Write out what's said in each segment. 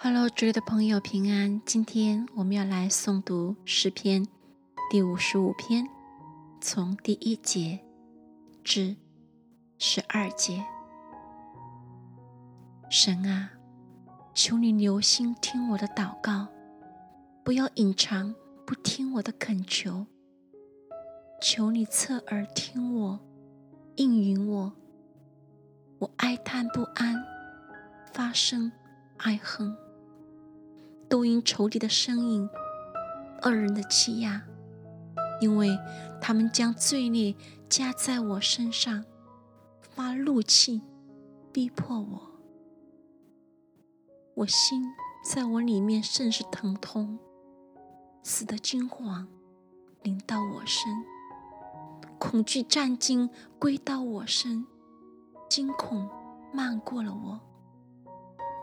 Hello，主里的朋友平安。今天我们要来诵读诗篇第五十五篇，从第一节至十二节。神啊，求你留心听我的祷告，不要隐藏不听我的恳求。求你侧耳听我，应允我。我哀叹不安，发生哀恨，都因仇敌的声音，恶人的欺压，因为他们将罪孽加在我身上，发怒气，逼迫我。我心在我里面甚是疼痛，死的惊惶临到我身。恐惧战惊归到我身，惊恐漫过了我。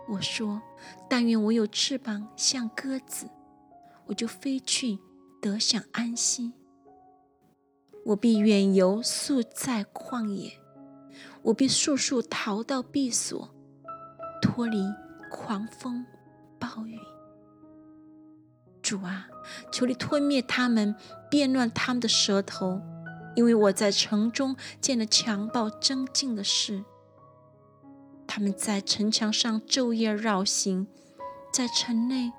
我说：“但愿我有翅膀，像鸽子，我就飞去，得享安息。我必远游，宿在旷野；我必速速逃到避所，脱离狂风暴雨。主啊，求你吞灭他们，变乱他们的舌头。”因为我在城中见了强暴争竞的事，他们在城墙上昼夜绕行，在城内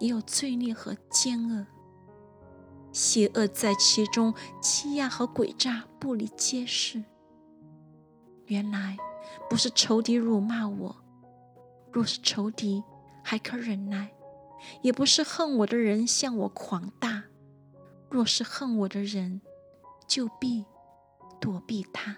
也有罪孽和奸恶，邪恶在其中，欺压和诡诈不离皆是。原来不是仇敌辱骂我，若是仇敌还可忍耐；也不是恨我的人向我狂大，若是恨我的人。就必躲避他。